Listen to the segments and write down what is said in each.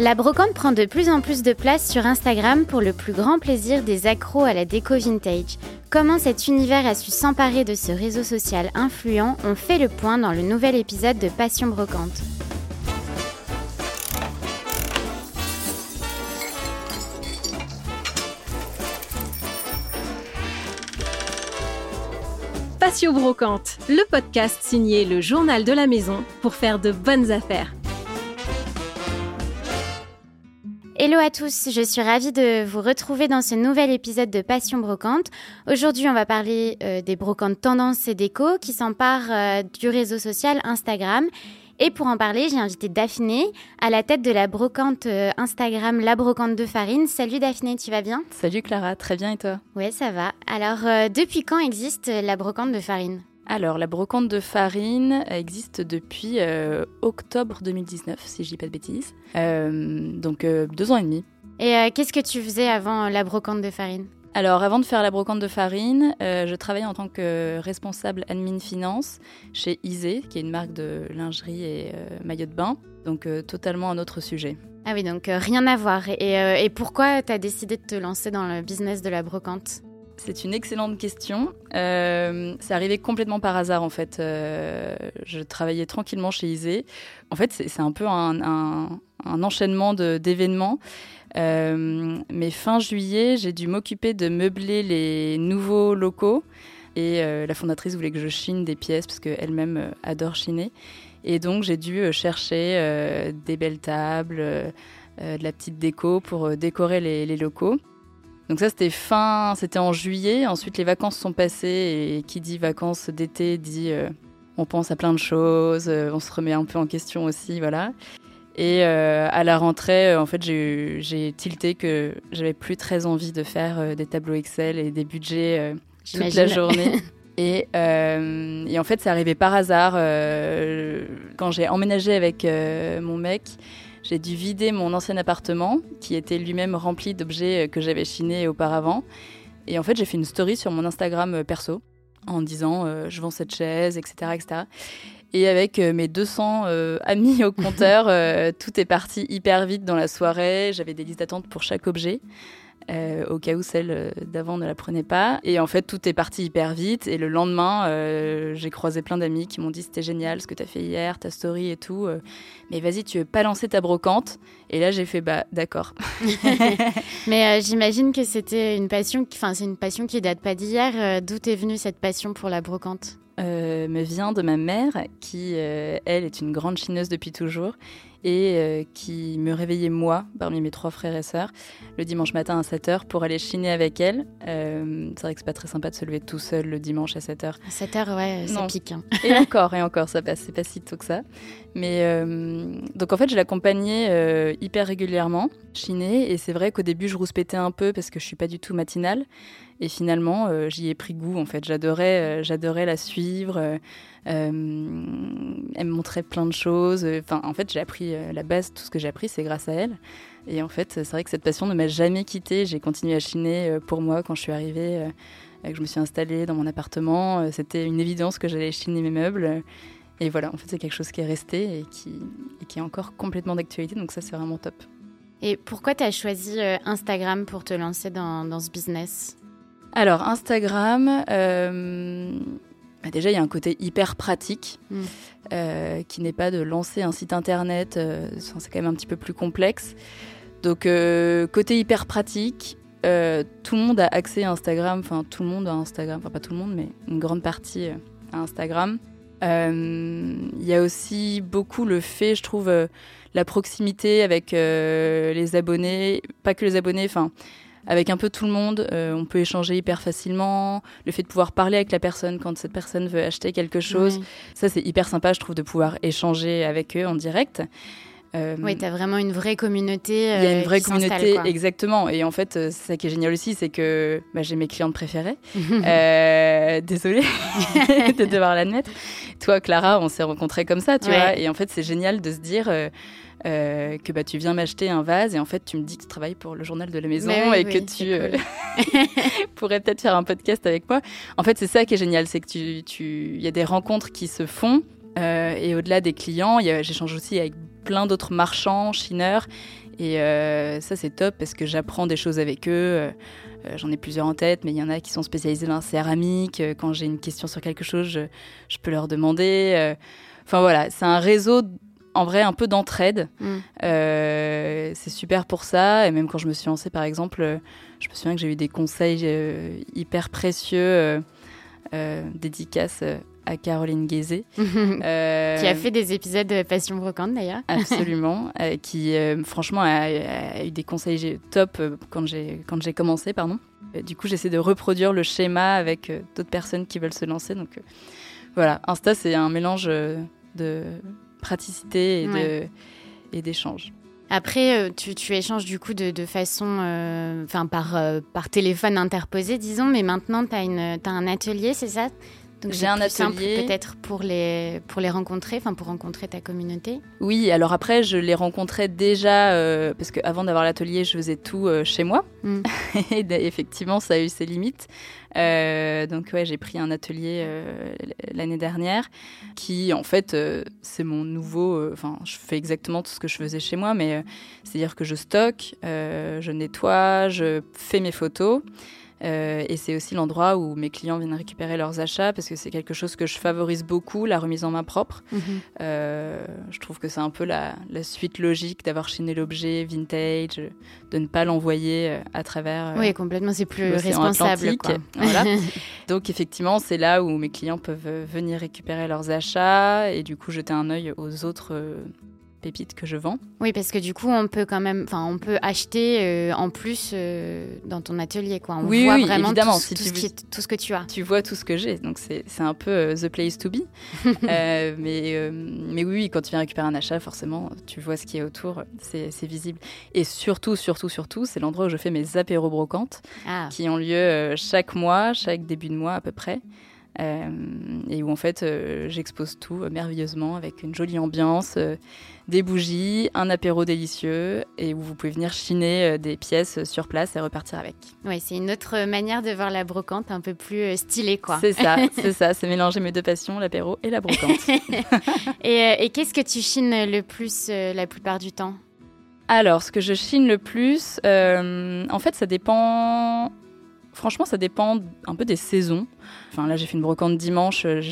La brocante prend de plus en plus de place sur Instagram pour le plus grand plaisir des accros à la déco vintage. Comment cet univers a su s'emparer de ce réseau social influent On fait le point dans le nouvel épisode de Passion Brocante. Passion Brocante, le podcast signé le journal de la maison pour faire de bonnes affaires. Hello à tous, je suis ravie de vous retrouver dans ce nouvel épisode de Passion Brocante. Aujourd'hui, on va parler euh, des brocantes tendances et déco qui s'emparent euh, du réseau social Instagram. Et pour en parler, j'ai invité Daphné à la tête de la brocante euh, Instagram La Brocante de Farine. Salut Daphné, tu vas bien? Salut Clara, très bien et toi? Ouais, ça va. Alors, depuis quand existe la brocante de Farine? Alors, la brocante de farine existe depuis euh, octobre 2019, si je dis pas de bêtises. Euh, donc, euh, deux ans et demi. Et qu'est-ce que tu faisais avant la brocante de farine? Alors, avant de faire la brocante de farine, je travaillais en tant que responsable admin finance chez Isée, qui est une marque de lingerie et maillot de bain. Donc, totalement un autre sujet. Ah oui, donc rien à voir. Et, et pourquoi tu as décidé de te lancer dans le business de la brocante? C'est une excellente question. Euh, c'est arrivé complètement par hasard en fait. Euh, je travaillais tranquillement chez Isée. En fait, c'est un peu un, enchaînement d'événements. Euh, mais fin juillet, j'ai dû m'occuper de meubler les nouveaux locaux. Et la fondatrice voulait que je chine des pièces parce qu'elle-même adore chiner. Et donc j'ai dû chercher des belles tables, de la petite déco pour décorer les locaux. Donc ça, c'était fin, c'était en juillet. Ensuite, les vacances sont passées et qui dit vacances d'été dit euh, on pense à plein de choses, euh, on se remet un peu en question aussi, voilà. Et euh, à la rentrée, en fait, j'ai tilté que j'avais plus très envie de faire des tableaux Excel et des budgets toute la journée. Et, et, en fait, c'est arrivé par hasard. quand j'ai emménagé avec mon mec, j'ai dû vider mon ancien appartement, qui était lui-même rempli d'objets euh, que j'avais chinés auparavant. Et en fait, j'ai fait une story sur mon Instagram euh, perso, en disant euh, je vends cette chaise, etc. etc. Et avec mes 200 amis au compteur, tout est parti hyper vite dans la soirée. J'avais des listes d'attente pour chaque objet. Euh, au cas où celle euh, d'avant ne la prenait pas. Et en fait, tout est parti hyper vite. Et le lendemain, euh, j'ai croisé plein d'amis qui m'ont dit c'était génial ce que tu as fait hier, ta story et tout. mais vas-y, tu veux pas lancer ta brocante Et là, j'ai fait bah d'accord. mais j'imagine que c'était une passion, enfin c'est une passion qui date pas d'hier. D'où est venue cette passion pour la brocante? Me vient de ma mère, qui, elle, est une grande chineuse depuis toujours et euh, qui me réveillait moi, parmi mes trois frères et sœurs, le dimanche matin à 7h pour aller chiner avec elle. Euh, c'est vrai que c'est pas très sympa de se lever tout seul le dimanche à 7h. À 7h, ouais, ça pique. Hein. Et encore, et encore, ça passe, c'est pas si tôt que ça. Mais euh, donc en fait, je l'accompagnais hyper régulièrement, chiner, et c'est vrai qu'au début, je rouspétais un peu parce que je suis pas du tout matinale. Et finalement, j'y ai pris goût. En fait, j'adorais, j'adorais la suivre. elle me montrait plein de choses. Enfin, en fait, j'ai appris euh, la base, tout ce que j'ai appris, c'est grâce à elle. Et en fait, c'est vrai que cette passion ne m'a jamais quittée. J'ai continué à chiner euh, pour moi quand je suis arrivée, euh, que je me suis installée dans mon appartement. C'était une évidence que j'allais chiner mes meubles. Et voilà, en fait, c'est quelque chose qui est resté et qui, est encore complètement d'actualité. Donc ça, c'est vraiment top. Et pourquoi tu as choisi Instagram pour te lancer dans ce business? Alors, Instagram, bah, déjà, il y a un côté hyper pratique, mm. euh, qui n'est pas de lancer un site internet, euh, c'est quand même un petit peu plus complexe. Donc, euh, côté hyper pratique, tout le monde a accès à Instagram, enfin tout le monde a Instagram, enfin pas tout le monde, mais une grande partie à Instagram. Il y a aussi beaucoup le fait, je trouve, la proximité avec les abonnés, pas que les abonnés, enfin avec un peu tout le monde, euh, on peut échanger hyper facilement. Le fait de pouvoir parler avec la personne quand cette personne veut acheter quelque chose, ça c'est hyper sympa, je trouve, de pouvoir échanger avec eux en direct. Euh, oui, tu as vraiment une vraie communauté. Il y a une euh, vraie communauté, exactement. Et en fait, c'est ça qui est génial aussi, c'est que bah, j'ai mes clientes préférées. désolée de devoir l'admettre. Toi, Clara, on s'est rencontrés comme ça, tu vois. Et en fait, c'est génial de se dire euh, que bah, tu viens m'acheter un vase et en fait tu me dis que tu travailles pour le journal de la maison et que tu euh, pourrais peut-être faire un podcast avec moi. En fait, c'est ça qui est génial, c'est que tu, tu, y a des rencontres qui se font euh, et au-delà des clients, j'échange aussi avec plein d'autres marchands, chineurs Et ça, c'est top parce que j'apprends des choses avec eux. J'en ai plusieurs en tête, mais il y en a qui sont spécialisés dans la céramique. Quand j'ai une question sur quelque chose, je, je peux leur demander. Enfin voilà, c'est un réseau en vrai un peu d'entraide. Mm. Euh, c'est super pour ça. Et même quand je me suis lancée, par exemple, euh, je me souviens que j'ai eu des conseils euh, hyper précieux, dédicaces à Caroline Guézé. qui a fait des épisodes de Passion Brocante d'ailleurs. Absolument. qui, franchement, a, eu des conseils top quand j'ai commencé. pardon. Du coup, j'essaie de reproduire le schéma avec d'autres personnes qui veulent se lancer. Donc voilà, Insta, c'est un mélange de praticité et et d'échange. Après, euh, tu, tu, échanges du coup de, de façon, euh, enfin par, euh, par téléphone interposé, disons, mais maintenant tu as, as, un atelier, c'est ça? Donc j'ai un atelier peut-être pour les pour les rencontrer, enfin pour rencontrer ta communauté. Oui, alors après je les rencontrais déjà euh, parce que avant d'avoir l'atelier, je faisais tout euh, chez moi. Mm. et effectivement, ça a eu ses limites. Euh, donc ouais, j'ai pris un atelier l'année dernière qui en fait c'est mon nouveau. Enfin, je fais exactement tout ce que je faisais chez moi, mais c'est-à-dire que je stocke, je nettoie, je fais mes photos. Euh, et c'est aussi l'endroit où mes clients viennent récupérer leurs achats parce que c'est quelque chose que je favorise beaucoup, la remise en main propre. Mhm. Euh, je trouve que c'est un peu la, suite logique d'avoir chiné l'objet vintage, de ne pas l'envoyer euh, à travers. oui, complètement, c'est plus responsable. Voilà. Donc effectivement, c'est là où mes clients peuvent venir récupérer leurs achats et du coup jeter un œil aux autres pépites que je vends. Oui, parce que du coup, on peut quand même, enfin, on peut acheter euh, en plus euh, dans ton atelier, quoi. On oui, voit oui, vraiment évidemment, tout, si tout, ce tout, ce que tu as. Tu vois tout ce que j'ai, donc c'est un peu euh, the place to be. mais, mais oui, quand tu viens récupérer un achat, forcément, tu vois ce qui est autour, c'est visible. Et surtout, surtout, surtout, c'est l'endroit où je fais mes apéros brocantes, ah. qui ont lieu chaque mois, chaque début de mois à peu près. Euh, et où en fait euh, j'expose tout euh, merveilleusement avec une jolie ambiance, des bougies, un apéro délicieux et où vous pouvez venir chiner des pièces sur place et repartir avec. Oui, c'est une autre manière de voir la brocante, un peu plus stylée quoi. C'est ça, c'est ça, c'est mélanger mes deux passions, l'apéro et la brocante. et, et qu'est-ce que tu chines le plus la plupart du temps? Alors, ce que je chine le plus, en fait, ça dépend Franchement, ça dépend un peu des saisons. Enfin, là, j'ai fait une brocante dimanche. Euh,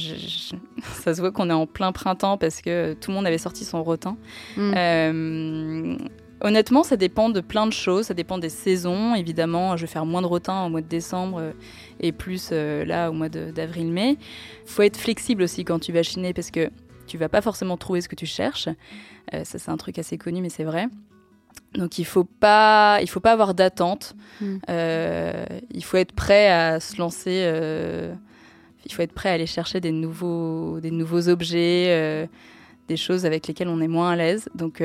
ça se voit qu'on est en plein printemps parce que tout le monde avait sorti son rotin. Mm. Euh, honnêtement, ça dépend de plein de choses. Ça dépend des saisons. Évidemment, je vais faire moins de rotin au mois de décembre euh, et plus là au mois d'avril-mai. Faut être flexible aussi quand tu vas chiner parce que tu vas pas forcément trouver ce que tu cherches. ça, c'est un truc assez connu, mais c'est vrai. Donc il faut pas, il faut pas avoir d'attente. Hmm. Euh, il faut être prêt à se lancer. Euh, il faut être prêt à aller chercher des nouveaux, des nouveaux objets, euh, des choses avec lesquelles on est moins à l'aise. Donc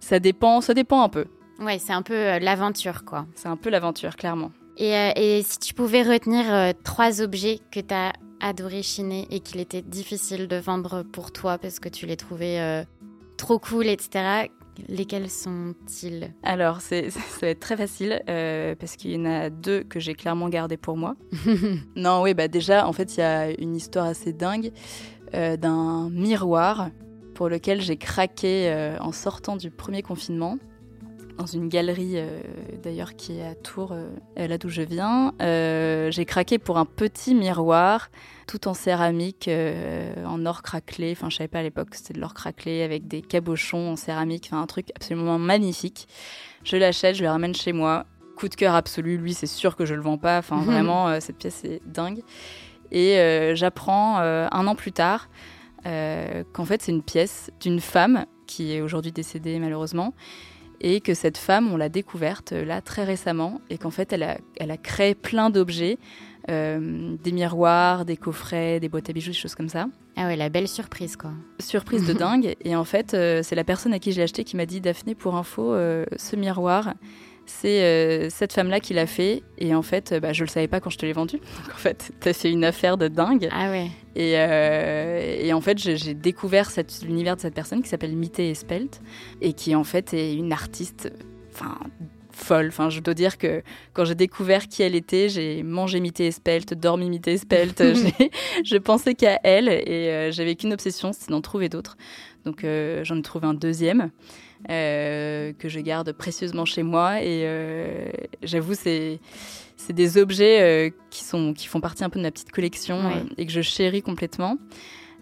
ça dépend, ça dépend un peu. Ouais, c'est un peu l'aventure, quoi. C'est un peu l'aventure, clairement. Et, et, si tu pouvais retenir trois objets que tu as adoré chiner et qu'il était difficile de vendre pour toi parce que tu les trouvais trop cool, etc., Lesquels sont-ils? Alors, c'est, ça va être très facile euh, parce qu'il y en a deux que j'ai clairement gardés pour moi. non, oui, bah déjà, en fait, il y a une histoire assez dingue euh, d'un miroir pour lequel j'ai craqué euh, en sortant du premier confinement dans une galerie euh, d'ailleurs qui est à Tours, euh, là d'où je viens. Euh, j'ai craqué pour un petit miroir tout en céramique, en or craquelé. Enfin, je savais pas à l'époque que c'était de l'or craquelé avec des cabochons en céramique. Enfin, un truc absolument magnifique. Je l'achète, je le ramène chez moi. Coup de cœur absolu. Lui, c'est sûr que je le vends pas. Enfin, vraiment, cette pièce est dingue. Et j'apprends un an plus tard qu'en fait, c'est une pièce d'une femme qui est aujourd'hui décédée malheureusement et que cette femme, on l'a découverte euh, là très récemment et qu'en fait, elle a, elle a créé plein d'objets, euh, des miroirs, des coffrets, des boîtes à bijoux, des choses comme ça. Ah ouais, la belle surprise quoi. Surprise de dingue. Et en fait, euh, c'est la personne à qui je l'ai acheté qui m'a dit Daphné, pour info, ce miroir, c'est cette femme-là qui l'a fait. Et en fait, bah, je le savais pas quand je te l'ai vendu. Donc en fait, t'as fait une affaire de dingue. Ah ouais. Et, et en fait, j'ai découvert l'univers de cette personne qui s'appelle Mité Espelt et qui en fait est une artiste, enfin folle. Enfin, je dois dire que quand j'ai découvert qui elle était, j'ai mangé Mité Espelt, dormi Mité Espelt. je pensais qu'à elle et j'avais qu'une obsession, c'est d'en trouver d'autres. Donc j'en ai trouvé un deuxième. Que je garde précieusement chez moi. Et j'avoue, c'est c'est des objets qui, sont, qui font partie un peu de ma petite collection et que je chéris complètement.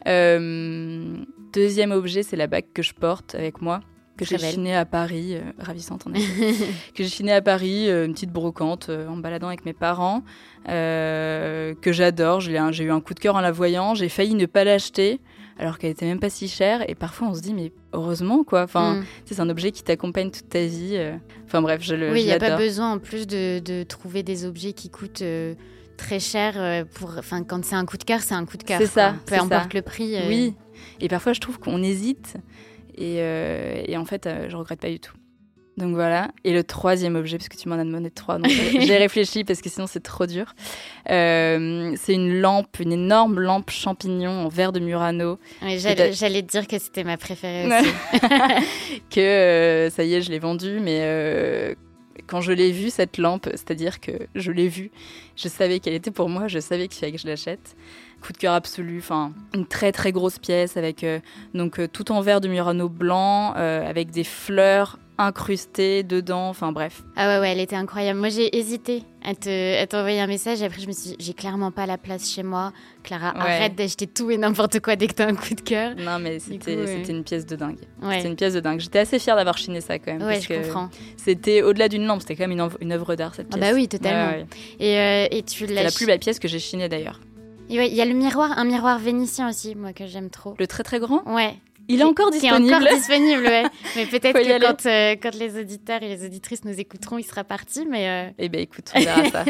deuxième objet, c'est la bague que je porte avec moi que j'ai chinée à Paris, ravissante en effet, que j'ai chinée à Paris, une petite brocante en baladant avec mes parents, que j'adore. J'ai eu un coup de cœur en la voyant, j'ai failli ne pas l'acheter alors qu'elle était même pas si chère. Et parfois, on se dit, mais heureusement, quoi. Enfin, mm. c'est un objet qui t'accompagne toute ta vie. Euh. Enfin, bref, je le. Oui, il n'y a pas besoin en plus de, trouver des objets qui coûtent. Euh, très cher euh, pour enfin quand c'est un coup de cœur c'est un coup de cœur c'est ça peu importe le prix oui et parfois je trouve qu'on hésite et, et en fait je regrette pas du tout donc voilà. Et le troisième objet, parce que tu m'en as demandé trois, donc j'ai réfléchi parce que sinon c'est trop dur. Euh, c'est une lampe, une énorme lampe champignon en verre de Murano. J'allais te dire que c'était ma préférée aussi. que euh, ça y est, je l'ai vendue, mais euh, quand je l'ai vue, cette lampe, c'est-à-dire que je l'ai vue, je savais qu'elle était pour moi, je savais qu'il fallait que je l'achète coup de cœur absolu. Enfin, une très très grosse pièce avec donc tout en verre de Murano blanc, avec des fleurs incrustée dedans, enfin bref. Ah ouais, ouais, elle était incroyable. Moi, j'ai hésité à t'envoyer un message et après, je me suis dit, j'ai clairement pas la place chez moi. Clara, arrête d'acheter tout et n'importe quoi dès que t'as un coup de cœur. Non, mais c'était une pièce de dingue. C'était une pièce de dingue. J'étais assez fière d'avoir chiné ça quand même. Ouais, je comprends. C'était au-delà d'une lampe, c'était quand même une, œuvre d'art cette pièce. Ah bah oui, totalement. Et, euh, et tu l'as. la plus belle pièce que j'ai chinée d'ailleurs. Il y a le miroir, un miroir vénitien aussi, moi que j'aime trop. Le très très grand? Ouais. Il est encore disponible. Est encore disponible, ouais. Mais peut-être que quand, euh, quand, les auditeurs et les auditrices nous écouteront, il sera parti. Mais euh, eh bien, écoute, on verra ça.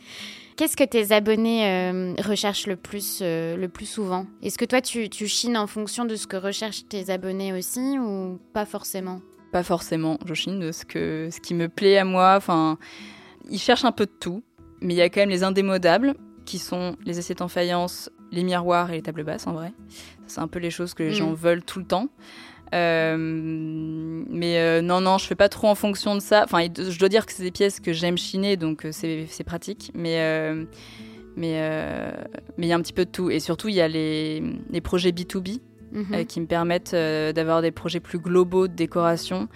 Qu'est-ce que tes abonnés euh, recherchent le plus, le plus souvent? Est-ce que toi, tu, tu chines en fonction de ce que recherchent tes abonnés aussi ou pas forcément? Pas forcément. Je chine de ce, que, ce qui me plaît à moi. Enfin, ils cherchent un peu de tout. Mais il y a quand même les indémodables qui sont les assiettes en faïence, les miroirs et les tables basses en vrai. C'est un peu les choses que les gens mm. veulent tout le temps. Euh, mais euh, non, non, je fais pas trop en fonction de ça. Enfin, je dois dire que c'est des pièces que j'aime chiner, donc euh, c'est pratique. Mais mais mais il y a un petit peu de tout. Et surtout, il y a les, les projets B2B mm-hmm. qui me permettent d'avoir des projets plus globaux de décoration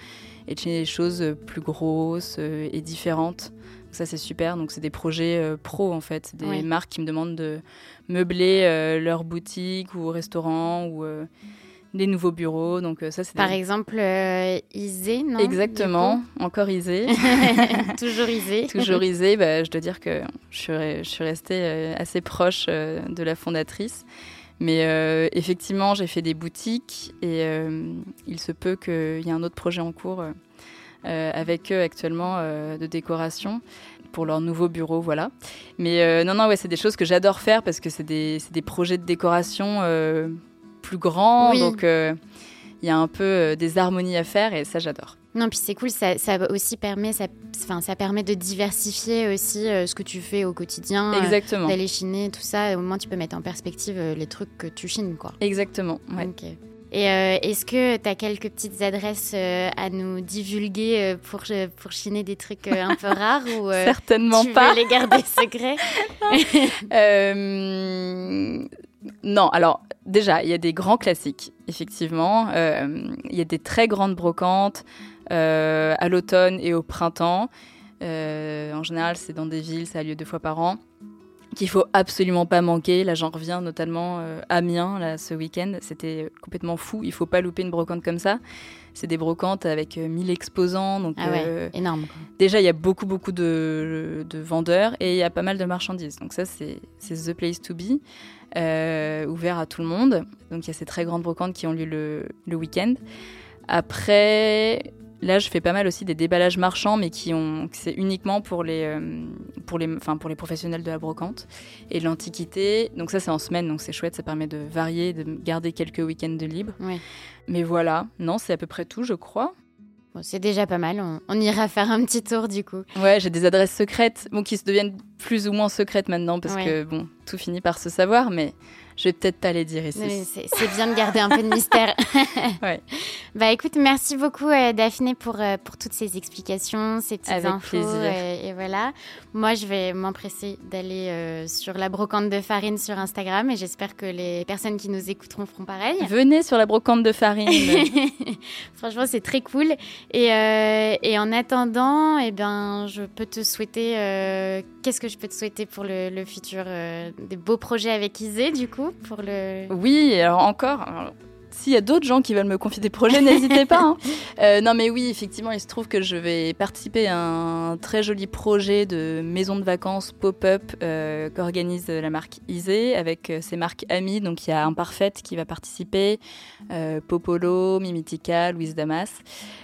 et de chiner des choses plus grosses et différentes. Ça, c'est super. Donc, c'est des projets euh, pro, en fait. Des marques qui me demandent de meubler euh, leur boutique ou restaurant ou euh, des nouveaux bureaux. Donc, ça, c'est Par exemple, Isée, non Exactement. Encore Isée. Toujours Isée. Toujours Isée. Bah, je dois dire que je suis, je suis restée assez proche de la fondatrice. Mais effectivement, j'ai fait des boutiques et il se peut qu'il y ait un autre projet en cours euh, avec eux actuellement euh, de décoration pour leur nouveau bureau, voilà. Mais euh, non, non, ouais, c'est des choses que j'adore faire parce que c'est des, des, projets de décoration plus grands, donc il y a un peu des harmonies à faire et ça, j'adore. Non, puis c'est cool, ça, ça, aussi permet, ça, ça permet de diversifier aussi ce que tu fais au quotidien. Exactement. D'aller chiner, tout ça. Au moins, tu peux mettre en perspective les trucs que tu chines, quoi. Exactement, ouais. Et euh, est-ce que tu as quelques petites adresses euh, à nous divulguer euh, pour, pour chiner des trucs un peu rares ou Certainement tu pas. Veux les garder secrets? Non, alors déjà, il y a des grands classiques, effectivement. Il y a des très grandes brocantes à l'automne et au printemps. en général, c'est dans des villes, ça a lieu deux fois par an qu'il faut absolument pas manquer. Là, j'en reviens notamment euh, à Amiens là, ce week-end. C'était complètement fou. Il faut pas louper une brocante comme ça. C'est des brocantes avec 1000 euh, exposants. Donc, ah euh, énorme. Déjà, il y a beaucoup, beaucoup de, vendeurs et il y a pas mal de marchandises. Donc, ça, c'est The Place to Be, ouvert à tout le monde. Donc, il y a ces très grandes brocantes qui ont lieu le, le week-end. Après, Là, je fais pas mal aussi des déballages marchands, mais qui ont, c'est uniquement pour les, euh, pour les, enfin pour les professionnels de la brocante et de l'antiquité. Donc ça, c'est en semaine, donc c'est chouette, ça permet de varier, de garder quelques week-ends de libre. Mais voilà, non, c'est à peu près tout, je crois. Bon, c'est déjà pas mal. On, ira faire un petit tour du coup. Ouais, j'ai des adresses secrètes, bon, qui se deviennent plus ou moins secrètes maintenant parce que bon, tout finit par se savoir, mais je vais peut-être pas les dire ici. C'est bien de garder un peu de mystère. ouais. Bah écoute, merci beaucoup euh, Daphné pour, euh, pour toutes ces explications, ces petites infos. Euh, et voilà. Moi, je vais m'empresser d'aller sur la brocante de farine sur Instagram et j'espère que les personnes qui nous écouteront feront pareil. Venez sur la brocante de farine. Franchement, c'est très cool. Et, et, en attendant, eh ben, je peux te souhaiter. Qu'est-ce que je peux te souhaiter pour le, le futur Des beaux projets avec Isée, du coup? Pour le... Oui, alors encore, s'il y a d'autres gens qui veulent me confier des projets, n'hésitez pas. Hein. Euh, non, mais oui, effectivement, il se trouve que je vais participer à un très joli projet de maison de vacances pop-up euh, qu'organise la marque Isée avec euh, ses marques amies. Donc, il y a Imparfaite qui va participer, Popolo, Mimitica, Louise Damas.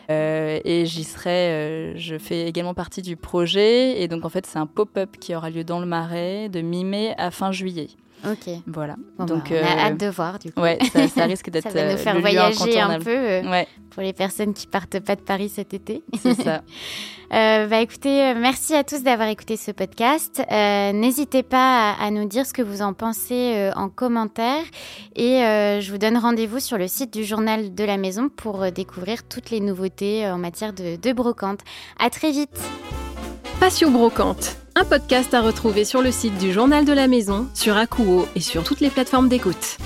et j'y serai, je fais également partie du projet. Et donc, en fait, c'est un pop-up qui aura lieu dans le Marais de mi-mai à fin juillet. Ok. Voilà. Donc, bah, on a euh, hâte de voir du coup. Ouais, ça, risque d'être. ça va nous euh, faire voyager un peu euh, pour les personnes qui partent pas de Paris cet été. C'est ça. bah écoutez, merci à tous d'avoir écouté ce podcast. N'hésitez pas à, nous dire ce que vous en pensez en commentaire et je vous donne rendez-vous sur le site du journal de la maison pour découvrir toutes les nouveautés en matière de, de brocante. À très vite. Passion brocante un podcast à retrouver sur le site du Journal de la Maison, sur Akuo et sur toutes les plateformes d'écoute.